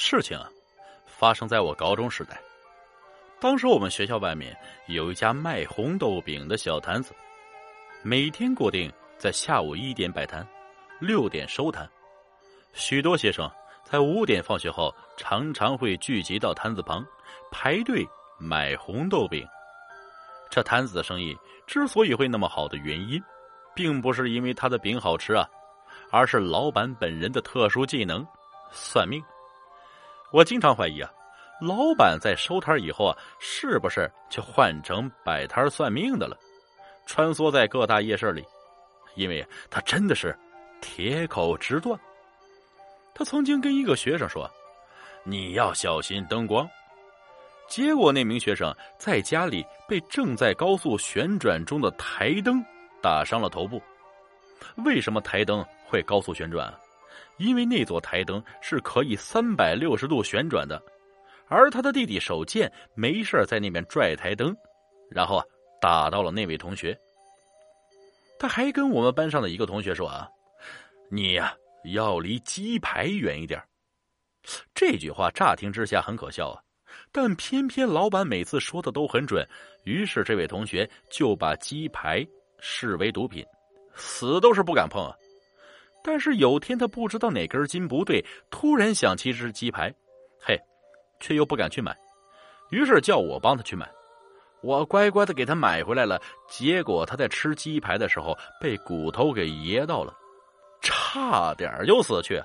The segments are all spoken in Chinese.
事情啊，发生在我高中时代。当时我们学校外面有一家卖红豆饼的小摊子，每天固定在下午一点摆摊，六点收摊。许多学生在五点放学后常常会聚集到摊子旁排队买红豆饼。这摊子的生意之所以会那么好的原因，并不是因为他的饼好吃啊，而是老板本人的特殊技能——算命。我经常怀疑啊。老板在收摊以后啊，是不是就换成摆摊算命的了？穿梭在各大夜市里，因为他真的是铁口直断。他曾经跟一个学生说：“你要小心灯光。”结果那名学生在家里被正在高速旋转中的台灯打伤了头部。为什么台灯会高速旋转？啊因为那座台灯是可以三百六十度旋转的。而他的弟弟手贱，没事在那边拽台灯，然后啊打到了那位同学。他还跟我们班上的一个同学说啊：“你呀要离鸡排远一点。”这句话乍听之下很可笑啊，但偏偏老板每次说的都很准。于是这位同学就把鸡排视为毒品，死都是不敢碰啊。但是有天他不知道哪根筋不对，突然想起只鸡排，嘿。却又不敢去买，于是叫我帮他去买。我乖乖的给他买回来了。结果他在吃鸡排的时候被骨头给噎到了，差点就死去。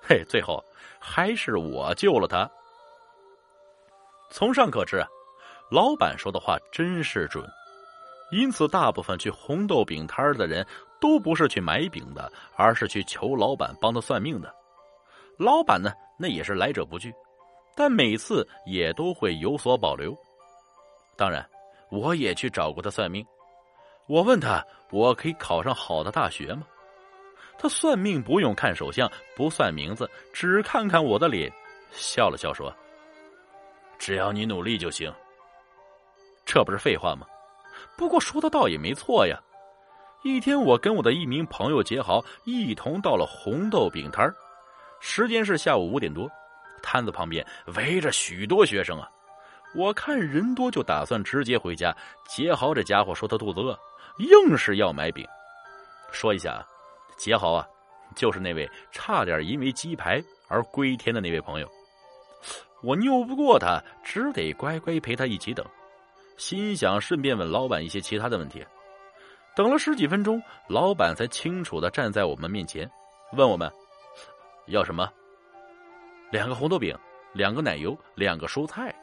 嘿，最后还是我救了他。从上可知，老板说的话真是准。因此，大部分去红豆饼摊的人都不是去买饼的，而是去求老板帮他算命的。老板呢，那也是来者不拒。但每次也都会有所保留。当然，我也去找过他算命。我问他：“我可以考上好的大学吗？”他算命不用看手相，不算名字，只看看我的脸，笑了笑说：“只要你努力就行。”这不是废话吗？不过说的倒也没错呀。一天，我跟我的一名朋友杰豪一同到了红豆饼摊时间是下午五点多。摊子旁边围着许多学生啊，我看人多就打算直接回家。杰豪这家伙说他肚子饿，硬是要买饼。说一下啊，杰豪啊，就是那位差点因为鸡排而归天的那位朋友。我拗不过他，只得乖乖陪他一起等。心想顺便问老板一些其他的问题。等了十几分钟，老板才清楚的站在我们面前，问我们要什么。两个红豆饼，两个奶油，两个蔬菜。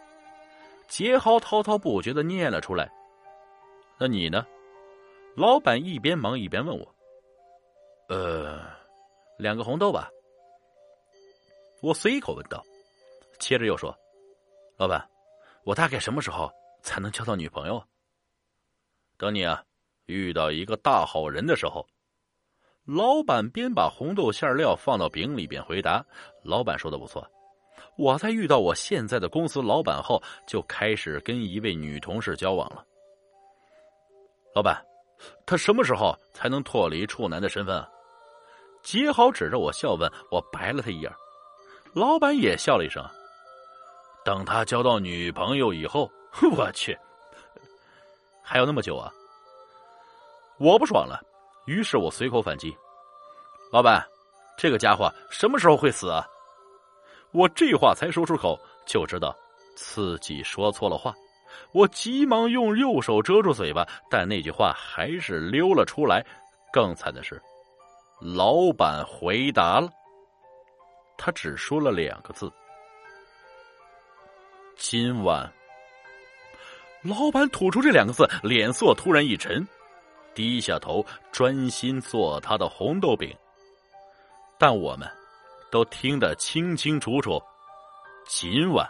杰豪滔滔不绝的念了出来。那你呢？老板一边忙一边问我。呃，两个红豆吧。我随口问道。接着又说：“老板，我大概什么时候才能交到女朋友？”等你啊，遇到一个大好人的时候。老板边把红豆馅料放到饼里边回答：“老板说的不错，我在遇到我现在的公司老板后，就开始跟一位女同事交往了。老板，他什么时候才能脱离处男的身份啊？”杰豪指着我笑问，我白了他一眼。老板也笑了一声：“等他交到女朋友以后，我去，还有那么久啊？”我不爽了。于是我随口反击：“老板，这个家伙什么时候会死啊？”我这话才说出口，就知道自己说错了话。我急忙用右手遮住嘴巴，但那句话还是溜了出来。更惨的是，老板回答了，他只说了两个字：“今晚。”老板吐出这两个字，脸色突然一沉。低下头，专心做他的红豆饼。但我们，都听得清清楚楚。今晚，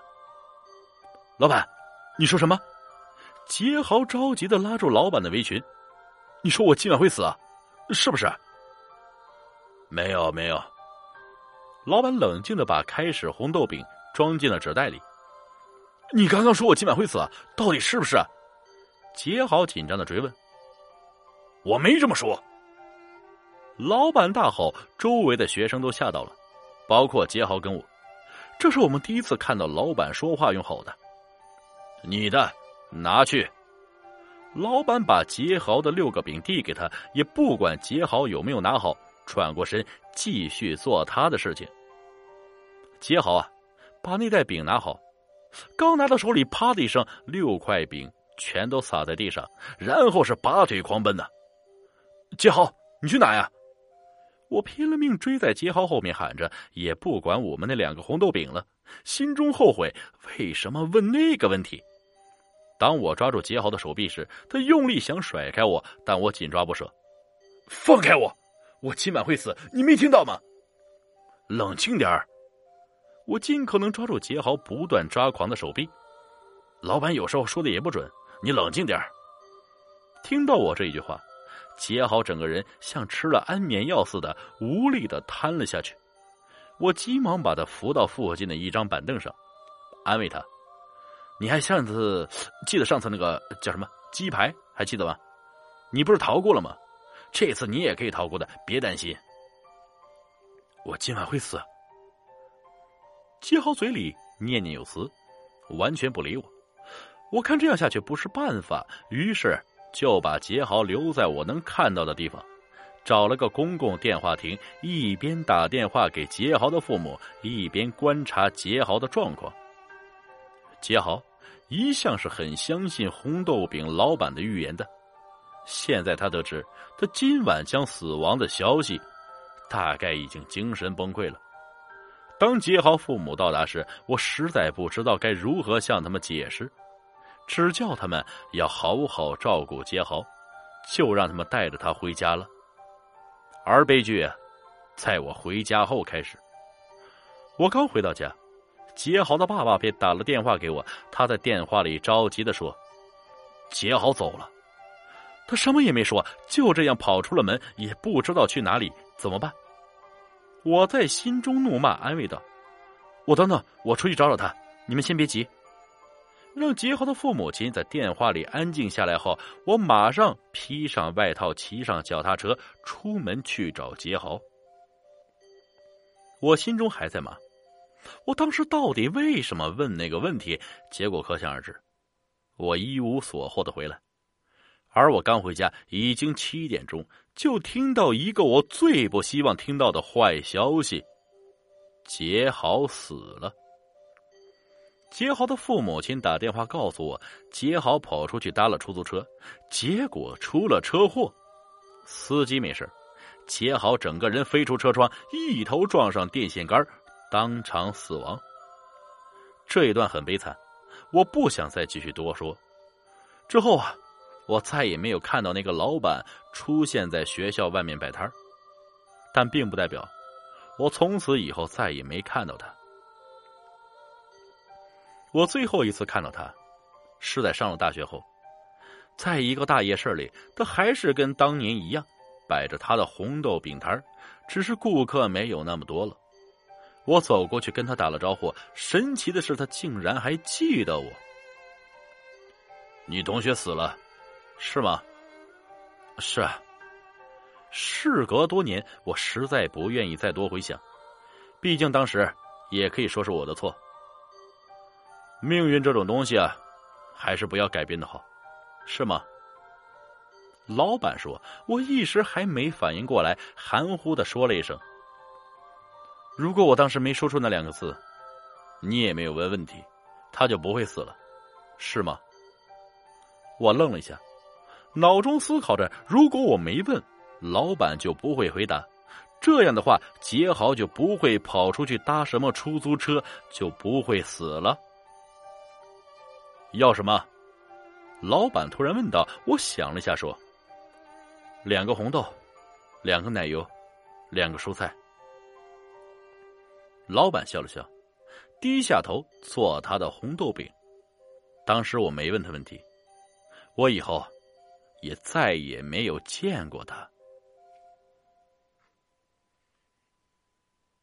老板，你说什么？杰豪着急的拉住老板的围裙。你说我今晚会死啊？是不是？没有，没有。老板冷静的把开始红豆饼装进了纸袋里。你刚刚说我今晚会死，到底是不是？杰豪紧张的追问。我没这么说。老板大吼，周围的学生都吓到了，包括杰豪跟我。这是我们第一次看到老板说话用吼的。你的，拿去。老板把杰豪的六个饼递给他，也不管杰豪有没有拿好，转过身继续做他的事情。杰豪啊，把那袋饼拿好，刚拿到手里，啪的一声，六块饼全都洒在地上，然后是拔腿狂奔呐。杰豪，你去哪呀？我拼了命追在杰豪后面喊着，也不管我们那两个红豆饼了，心中后悔为什么问那个问题。当我抓住杰豪的手臂时，他用力想甩开我，但我紧抓不舍。放开我！我今晚会死，你没听到吗？冷静点儿！我尽可能抓住杰豪不断抓狂的手臂。老板有时候说的也不准，你冷静点儿。听到我这一句话，杰豪整个人像吃了安眠药似的，无力的瘫了下去。我急忙把他扶到附近的一张板凳上，安慰他。你还上次记得上次那个叫什么鸡排还记得吗？你不是逃过了吗？这次你也可以逃过的，别担心。我今晚会死。杰豪嘴里念念有词，完全不理我。我看这样下去不是办法，于是就把杰豪留在我能看到的地方，找了个公共电话亭，一边打电话给杰豪的父母，一边观察杰豪的状况。杰豪。一向是很相信红豆饼老板的预言的，现在他得知他今晚将死亡的消息，大概已经精神崩溃了。当杰豪父母到达时，我实在不知道该如何向他们解释，只叫他们要好好照顾杰豪，就让他们带着他回家了。而悲剧，在我回家后开始。我刚回到家。杰豪的爸爸便打了电话给我，他在电话里着急的说：“杰豪走了，他什么也没说，就这样跑出了门，也不知道去哪里，怎么办？”我在心中怒骂，安慰道：“我等等，我出去找找他，你们先别急。”让杰豪的父母亲在电话里安静下来后，我马上披上外套，骑上脚踏车出门去找杰豪。我心中还在骂。我当时到底为什么问那个问题？结果可想而知。我一无所获的回来，而我刚回家，已经七点钟，就听到一个我最不希望听到的坏消息：杰豪死了。杰豪的父母亲打电话告诉我，杰豪跑出去搭了出租车，结果出了车祸，司机没事，杰豪整个人飞出车窗，一头撞上电线杆。当场死亡。这一段很悲惨，我不想再继续多说。之后啊，我再也没有看到那个老板出现在学校外面摆摊但并不代表我从此以后再也没看到他。我最后一次看到他，是在上了大学后，在一个大夜市里，他还是跟当年一样摆着他的红豆饼摊只是顾客没有那么多了。我走过去跟他打了招呼，神奇的是，他竟然还记得我。你同学死了，是吗？是啊。事隔多年，我实在不愿意再多回想，毕竟当时也可以说是我的错。命运这种东西啊，还是不要改变的好，是吗？老板说，我一时还没反应过来，含糊的说了一声。如果我当时没说出那两个字，你也没有问问题，他就不会死了，是吗？我愣了一下，脑中思考着：如果我没问，老板就不会回答。这样的话，杰豪就不会跑出去搭什么出租车，就不会死了。要什么？老板突然问道。我想了下，说：两个红豆，两个奶油，两个蔬菜。老板笑了笑，低下头做他的红豆饼。当时我没问他问题，我以后也再也没有见过他。